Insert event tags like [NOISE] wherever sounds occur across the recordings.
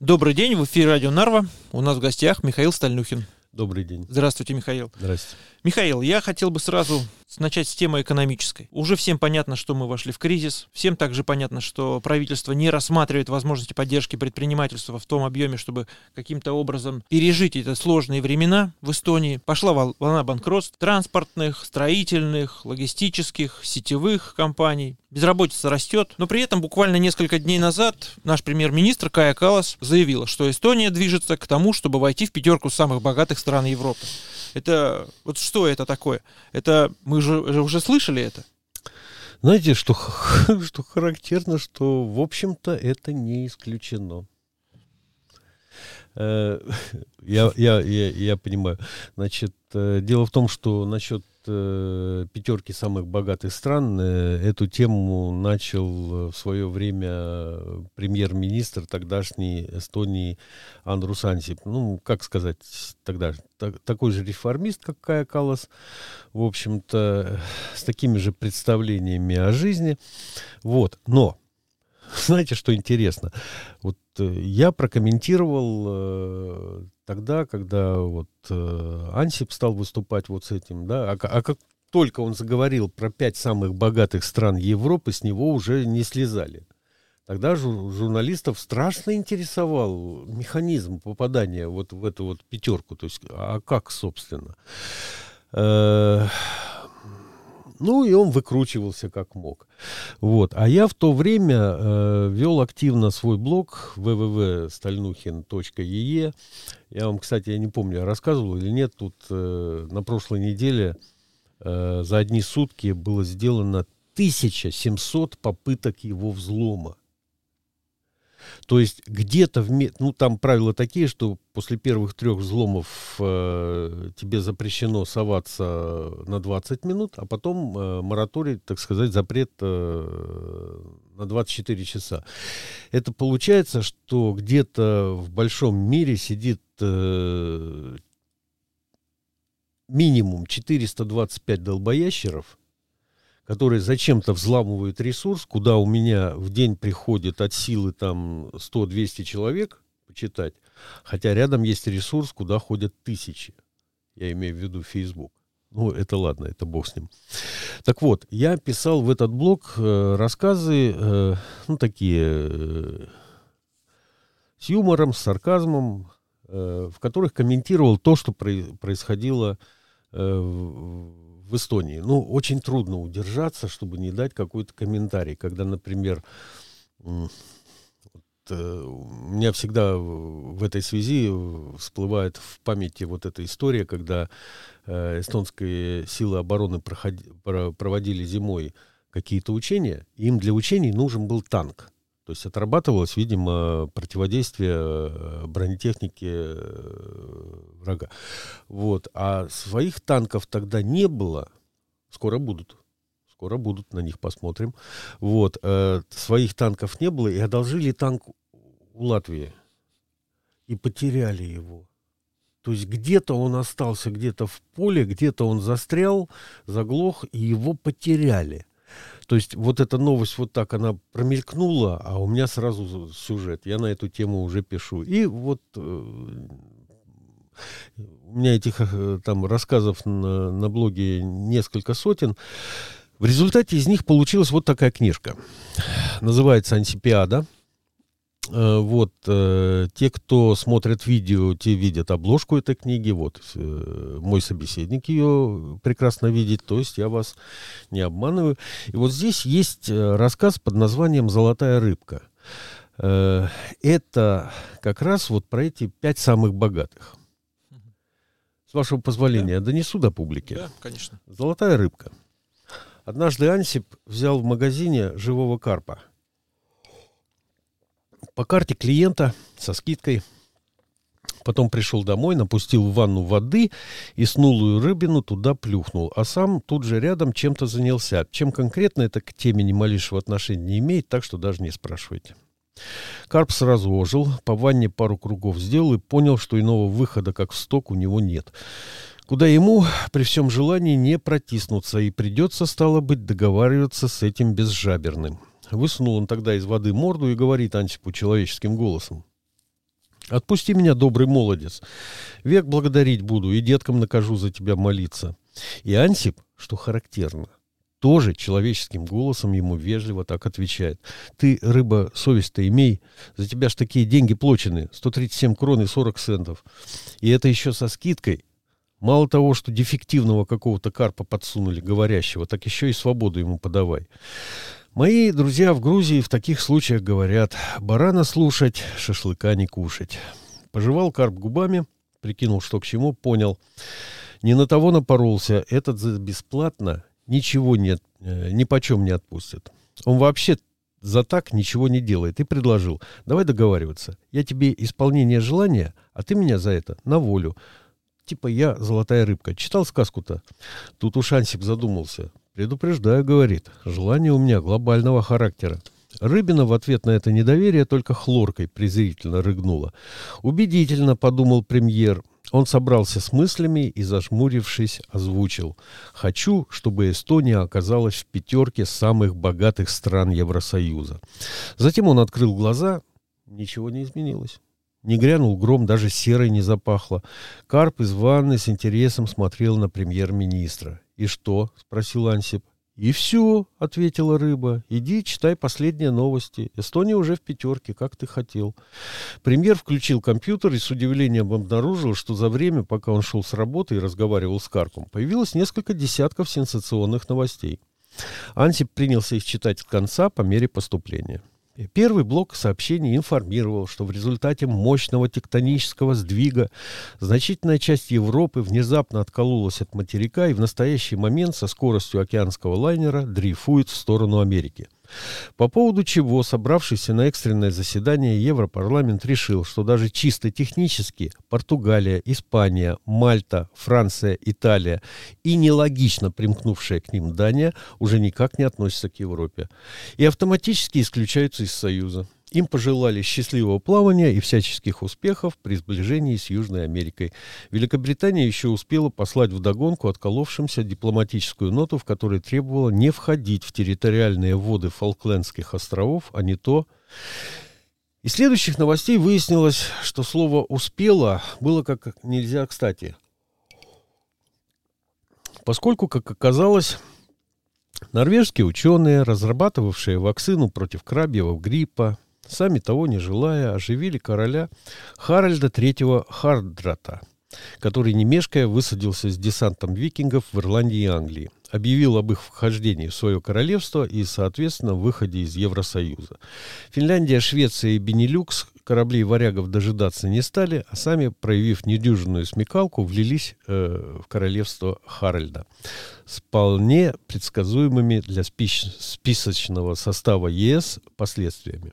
Добрый день, в эфире радио Нарва. У нас в гостях Михаил Стальнухин. Добрый день. Здравствуйте, Михаил. Здравствуйте. Михаил, я хотел бы сразу начать с темы экономической. Уже всем понятно, что мы вошли в кризис. Всем также понятно, что правительство не рассматривает возможности поддержки предпринимательства в том объеме, чтобы каким-то образом пережить эти сложные времена в Эстонии. Пошла волна банкротств транспортных, строительных, логистических, сетевых компаний. Безработица растет, но при этом буквально несколько дней назад наш премьер-министр Кая Калас заявила, что Эстония движется к тому, чтобы войти в пятерку самых богатых стран Европы. Это вот что это такое? Это мы же уже слышали это? Знаете, что, [LAUGHS] что характерно, что, в общем-то, это не исключено. Э, [LAUGHS] я, я, я, я понимаю. Значит, э, дело в том, что насчет э, пятерки самых богатых стран э, эту тему начал в свое время премьер-министр тогдашней Эстонии Андрус Ансип. Ну, как сказать, тогда так, такой же реформист, как Кая Калас, в общем-то, с такими же представлениями о жизни. Вот, но [LAUGHS] знаете, что интересно? Вот э, я прокомментировал э, тогда, когда вот э, Ансип стал выступать вот с этим, да, а, а как только он заговорил про пять самых богатых стран Европы, с него уже не слезали. Тогда жур, журналистов страшно интересовал механизм попадания вот в эту вот пятерку. То есть, а как, собственно? Э, ну, и он выкручивался как мог. Вот. А я в то время э, вел активно свой блог www.стальнухин.ee. Я вам, кстати, я не помню, рассказывал или нет, тут э, на прошлой неделе э, за одни сутки было сделано 1700 попыток его взлома. То есть где-то, в, ну там правила такие, что после первых трех взломов э, тебе запрещено соваться на 20 минут, а потом э, мораторий, так сказать, запрет э, на 24 часа. Это получается, что где-то в большом мире сидит э, минимум 425 долбоящеров, которые зачем-то взламывают ресурс, куда у меня в день приходит от силы там 100-200 человек почитать, хотя рядом есть ресурс, куда ходят тысячи. Я имею в виду Facebook. Ну, это ладно, это бог с ним. Так вот, я писал в этот блог э, рассказы, э, ну, такие, э, с юмором, с сарказмом, э, в которых комментировал то, что происходило э, Эстонии. Ну, очень трудно удержаться, чтобы не дать какой-то комментарий. Когда, например, вот, э, у меня всегда в этой связи всплывает в памяти вот эта история, когда э, эстонские силы обороны проходи, проводили зимой какие-то учения, им для учений нужен был танк. То есть отрабатывалось, видимо, противодействие э, бронетехники э, врага. Вот. А своих танков тогда не было. Скоро будут. Скоро будут, на них посмотрим. Вот. Э, своих танков не было, и одолжили танк у Латвии. И потеряли его. То есть где-то он остался где-то в поле, где-то он застрял, заглох, и его потеряли. То есть вот эта новость вот так, она промелькнула, а у меня сразу сюжет. Я на эту тему уже пишу. И вот э, у меня этих э, там рассказов на, на блоге несколько сотен. В результате из них получилась вот такая книжка. Называется «Ансипиада». Э, вот, э, те, кто смотрят видео, те видят обложку этой книги. Вот, э, мой собеседник ее прекрасно видит, то есть я вас не обманываю. И вот здесь есть рассказ под названием «Золотая рыбка». Это как раз вот про эти пять самых богатых. С вашего позволения, да. донесу до публики. Да, конечно. «Золотая рыбка». Однажды Ансип взял в магазине живого карпа – по карте клиента со скидкой. Потом пришел домой, напустил в ванну воды и снулую рыбину туда плюхнул. А сам тут же рядом чем-то занялся. Чем конкретно это к теме ни малейшего отношения не имеет, так что даже не спрашивайте. Карп сразу ожил, по ванне пару кругов сделал и понял, что иного выхода, как в сток, у него нет. Куда ему при всем желании не протиснуться, и придется, стало быть, договариваться с этим безжаберным. Высунул он тогда из воды морду и говорит Антипу человеческим голосом. Отпусти меня, добрый молодец. Век благодарить буду и деткам накажу за тебя молиться. И Ансип, что характерно, тоже человеческим голосом ему вежливо так отвечает. Ты, рыба, совесть-то имей. За тебя ж такие деньги плачены. 137 крон и 40 центов. И это еще со скидкой. Мало того, что дефективного какого-то карпа подсунули, говорящего, так еще и свободу ему подавай. Мои друзья в Грузии в таких случаях говорят «барана слушать, шашлыка не кушать». Пожевал карп губами, прикинул, что к чему, понял. Не на того напоролся, этот за бесплатно ничего нет, э, ни почем не отпустит. Он вообще за так ничего не делает и предложил, давай договариваться. Я тебе исполнение желания, а ты меня за это на волю. Типа я золотая рыбка. Читал сказку-то? Тут уж Ансип задумался. Предупреждаю, говорит, желание у меня глобального характера. Рыбина в ответ на это недоверие только хлоркой презрительно рыгнула. Убедительно, подумал премьер. Он собрался с мыслями и, зажмурившись, озвучил. «Хочу, чтобы Эстония оказалась в пятерке самых богатых стран Евросоюза». Затем он открыл глаза. Ничего не изменилось. Не грянул гром, даже серой не запахло. Карп из ванны с интересом смотрел на премьер-министра. «И что?» — спросил Ансип. «И все», — ответила рыба. «Иди, читай последние новости. Эстония уже в пятерке, как ты хотел». Премьер включил компьютер и с удивлением обнаружил, что за время, пока он шел с работы и разговаривал с Карпом, появилось несколько десятков сенсационных новостей. Ансип принялся их читать с конца по мере поступления. Первый блок сообщений информировал, что в результате мощного тектонического сдвига значительная часть Европы внезапно откололась от материка и в настоящий момент со скоростью океанского лайнера дрейфует в сторону Америки – по поводу чего собравшийся на экстренное заседание Европарламент решил, что даже чисто технически Португалия, Испания, Мальта, Франция, Италия и нелогично примкнувшая к ним Дания уже никак не относятся к Европе и автоматически исключаются из Союза. Им пожелали счастливого плавания и всяческих успехов при сближении с Южной Америкой. Великобритания еще успела послать вдогонку отколовшимся дипломатическую ноту, в которой требовала не входить в территориальные воды Фолклендских островов, а не то... Из следующих новостей выяснилось, что слово «успела» было как нельзя кстати. Поскольку, как оказалось, норвежские ученые, разрабатывавшие вакцину против крабьего гриппа, сами того не желая, оживили короля Харальда III Хардрата, который, не мешкая, высадился с десантом викингов в Ирландии и Англии, объявил об их вхождении в свое королевство и, соответственно, выходе из Евросоюза. Финляндия, Швеция и Бенилюкс кораблей варягов дожидаться не стали, а сами, проявив недюжинную смекалку, влились э, в королевство Харальда с вполне предсказуемыми для списочного состава ЕС последствиями.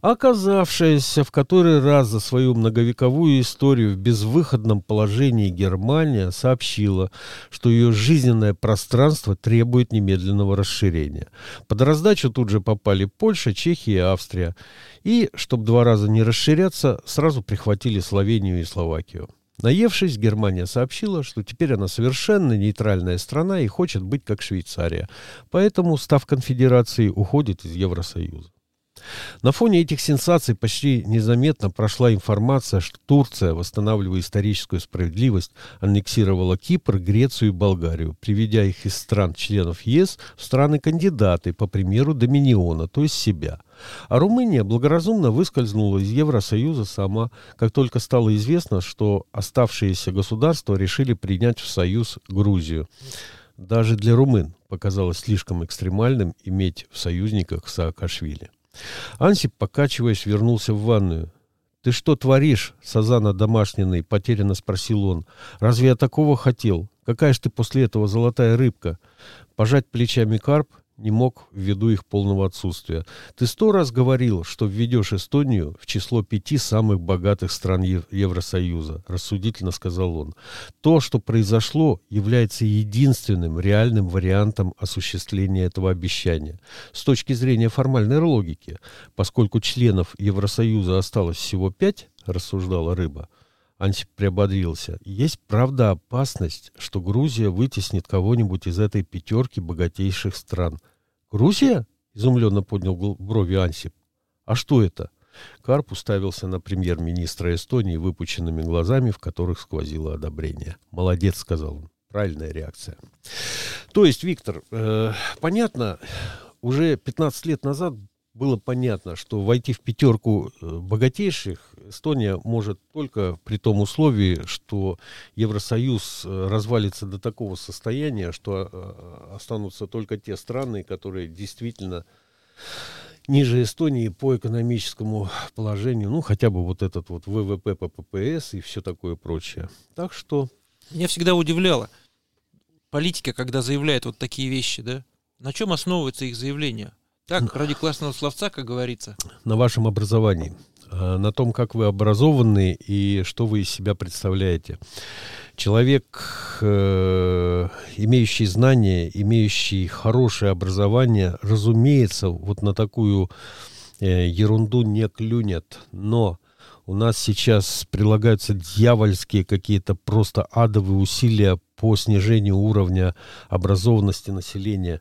Оказавшаяся в который раз за свою многовековую историю в безвыходном положении Германия сообщила, что ее жизненное пространство требует немедленного расширения. Под раздачу тут же попали Польша, Чехия и Австрия. И, чтобы два раза не расширяться, сразу прихватили Словению и Словакию. Наевшись, Германия сообщила, что теперь она совершенно нейтральная страна и хочет быть как Швейцария. Поэтому, став конфедерацией, уходит из Евросоюза. На фоне этих сенсаций почти незаметно прошла информация, что Турция, восстанавливая историческую справедливость, аннексировала Кипр, Грецию и Болгарию, приведя их из стран-членов ЕС в страны-кандидаты, по примеру Доминиона, то есть себя. А Румыния благоразумно выскользнула из Евросоюза сама, как только стало известно, что оставшиеся государства решили принять в Союз Грузию. Даже для румын показалось слишком экстремальным иметь в союзниках Саакашвили. Ансип, покачиваясь, вернулся в ванную. «Ты что творишь, Сазана домашниный?» — потерянно спросил он. «Разве я такого хотел? Какая ж ты после этого золотая рыбка?» Пожать плечами карп не мог ввиду их полного отсутствия. Ты сто раз говорил, что введешь Эстонию в число пяти самых богатых стран Евросоюза, рассудительно сказал он. То, что произошло, является единственным реальным вариантом осуществления этого обещания. С точки зрения формальной логики, поскольку членов Евросоюза осталось всего пять, рассуждала рыба, Ансип приободрился. Есть, правда, опасность, что Грузия вытеснит кого-нибудь из этой пятерки богатейших стран. «Грузия?» — изумленно поднял брови Ансип. «А что это?» Карп уставился на премьер-министра Эстонии выпученными глазами, в которых сквозило одобрение. «Молодец», — сказал он. Правильная реакция. То есть, Виктор, э, понятно, уже 15 лет назад было понятно, что войти в пятерку э, богатейших Эстония может только при том условии, что Евросоюз э, развалится до такого состояния, что э, останутся только те страны, которые действительно ниже Эстонии по экономическому положению, ну, хотя бы вот этот вот ВВП по ППС и все такое прочее. Так что... Меня всегда удивляло, политика, когда заявляет вот такие вещи, да, на чем основывается их заявление? Так, ради классного словца, как говорится. На вашем образовании, а, на том, как вы образованы и что вы из себя представляете. Человек, э, имеющий знания, имеющий хорошее образование, разумеется, вот на такую э, ерунду не клюнет. Но у нас сейчас прилагаются дьявольские какие-то просто адовые усилия по снижению уровня образованности населения.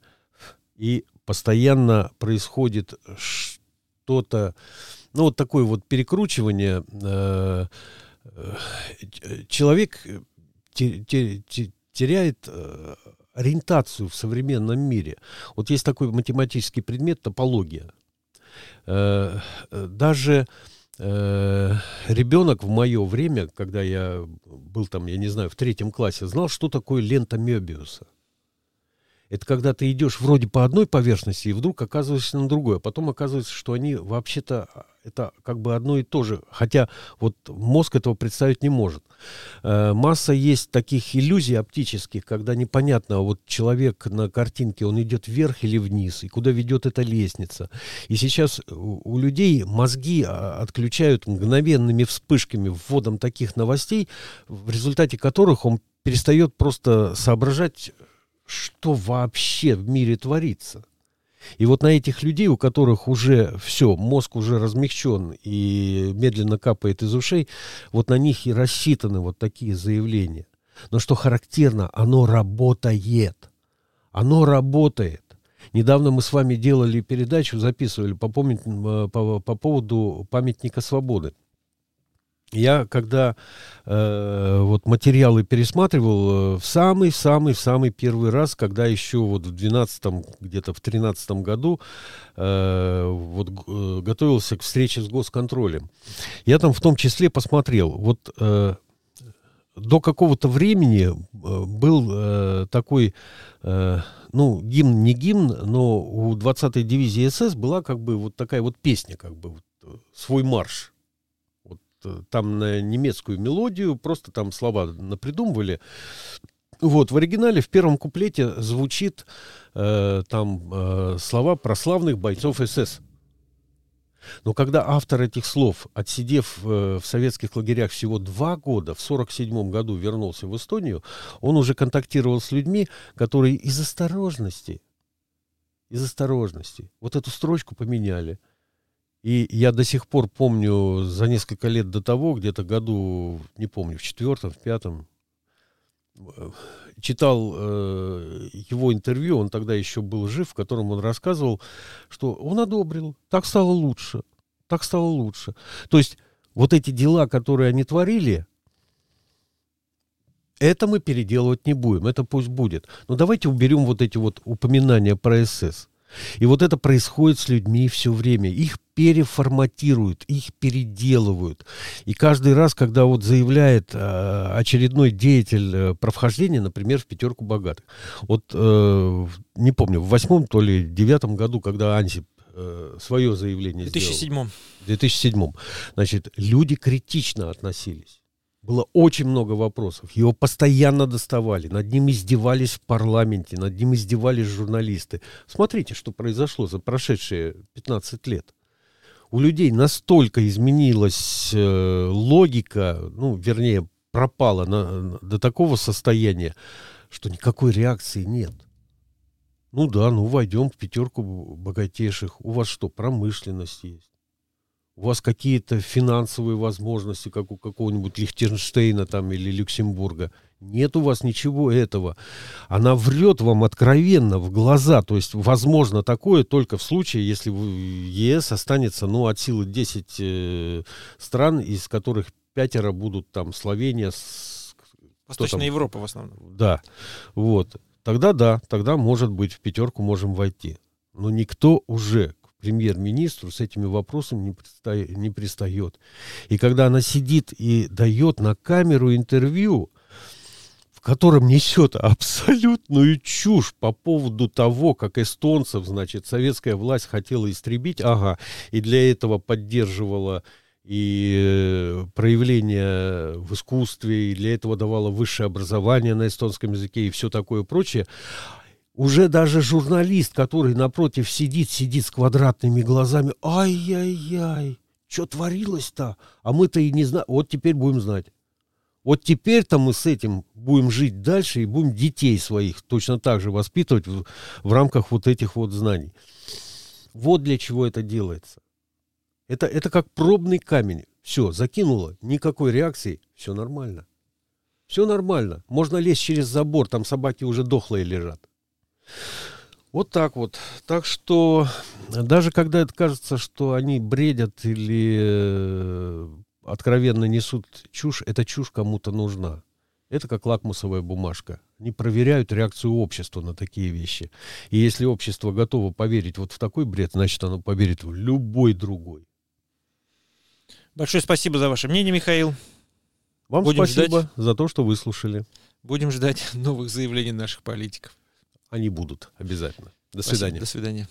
И постоянно происходит что-то, ну вот такое вот перекручивание. Э, человек теряет э, ориентацию в современном мире. Вот есть такой математический предмет топология. Э, даже ребенок в мое время, когда я был там, я не знаю, в третьем классе, знал, что такое лента Мебиуса. Это когда ты идешь вроде по одной поверхности и вдруг оказываешься на другой, а потом оказывается, что они вообще-то а, это как бы одно и то же, хотя вот мозг этого представить не может. Э, масса есть таких иллюзий оптических, когда непонятно, вот человек на картинке, он идет вверх или вниз, и куда ведет эта лестница. И сейчас у, у людей мозги а, отключают мгновенными вспышками, вводом таких новостей, в результате которых он перестает просто соображать что вообще в мире творится. И вот на этих людей, у которых уже все, мозг уже размягчен и медленно капает из ушей, вот на них и рассчитаны вот такие заявления. Но что характерно, оно работает. Оно работает. Недавно мы с вами делали передачу, записывали по, помни, по, по поводу памятника свободы. Я когда э, вот материалы пересматривал э, в самый-самый-самый первый раз, когда еще вот в 12-м, где-то в 13 году э, вот э, готовился к встрече с госконтролем. Я там в том числе посмотрел, вот э, до какого-то времени э, был э, такой, э, ну, гимн не гимн, но у 20-й дивизии СС была как бы вот такая вот песня, как бы вот, э, свой марш там на немецкую мелодию, просто там слова напридумывали. Вот, в оригинале в первом куплете звучит э, там э, слова прославных бойцов СС. Но когда автор этих слов, отсидев э, в советских лагерях всего два года, в 1947 году вернулся в Эстонию, он уже контактировал с людьми, которые из осторожности, из осторожности, вот эту строчку поменяли – и я до сих пор помню за несколько лет до того, где-то году, не помню, в четвертом, в пятом, э, читал э, его интервью, он тогда еще был жив, в котором он рассказывал, что он одобрил, так стало лучше, так стало лучше. То есть вот эти дела, которые они творили, это мы переделывать не будем, это пусть будет. Но давайте уберем вот эти вот упоминания про СС. И вот это происходит с людьми все время. Их переформатируют, их переделывают. И каждый раз, когда вот заявляет э, очередной деятель э, про вхождение, например, в пятерку богатых. Вот, э, не помню, в восьмом, то ли девятом году, когда Ансип э, свое заявление 2007. сделал. В 2007. Значит, люди критично относились. Было очень много вопросов. Его постоянно доставали. Над ним издевались в парламенте, над ним издевались журналисты. Смотрите, что произошло за прошедшие 15 лет. У людей настолько изменилась э, логика, ну, вернее, пропала на, до такого состояния, что никакой реакции нет. Ну да, ну войдем в пятерку богатейших. У вас что, промышленность есть? У вас какие-то финансовые возможности, как у какого-нибудь Лихтенштейна там или Люксембурга. Нет у вас ничего этого. Она врет вам откровенно в глаза. То есть, возможно, такое только в случае, если в ЕС останется, ну, от силы 10 э, стран, из которых пятеро будут там Словения, с, Восточная Европа в основном. Да, вот. Тогда да, тогда, может быть, в пятерку можем войти. Но никто уже премьер-министру с этими вопросами не, пристает, не пристает. И когда она сидит и дает на камеру интервью, котором несет абсолютную чушь по поводу того, как эстонцев, значит, советская власть хотела истребить, ага, и для этого поддерживала и э, проявление в искусстве, и для этого давала высшее образование на эстонском языке и все такое прочее. Уже даже журналист, который напротив сидит, сидит с квадратными глазами, ай-яй-яй, что творилось-то? А мы-то и не знаем. Вот теперь будем знать. Вот теперь-то мы с этим будем жить дальше и будем детей своих точно так же воспитывать в, в рамках вот этих вот знаний. Вот для чего это делается. Это, это как пробный камень. Все, закинуло, никакой реакции, все нормально. Все нормально. Можно лезть через забор, там собаки уже дохлые лежат. Вот так вот. Так что даже когда это кажется, что они бредят или э, откровенно несут чушь, эта чушь кому-то нужна. Это как лакмусовая бумажка. Они проверяют реакцию общества на такие вещи. И если общество готово поверить вот в такой бред, значит оно поверит в любой другой. Большое спасибо за ваше мнение, Михаил. Вам Будем спасибо ждать. за то, что выслушали. Будем ждать [LAUGHS] новых заявлений наших политиков. Они будут обязательно. До спасибо, свидания. До свидания.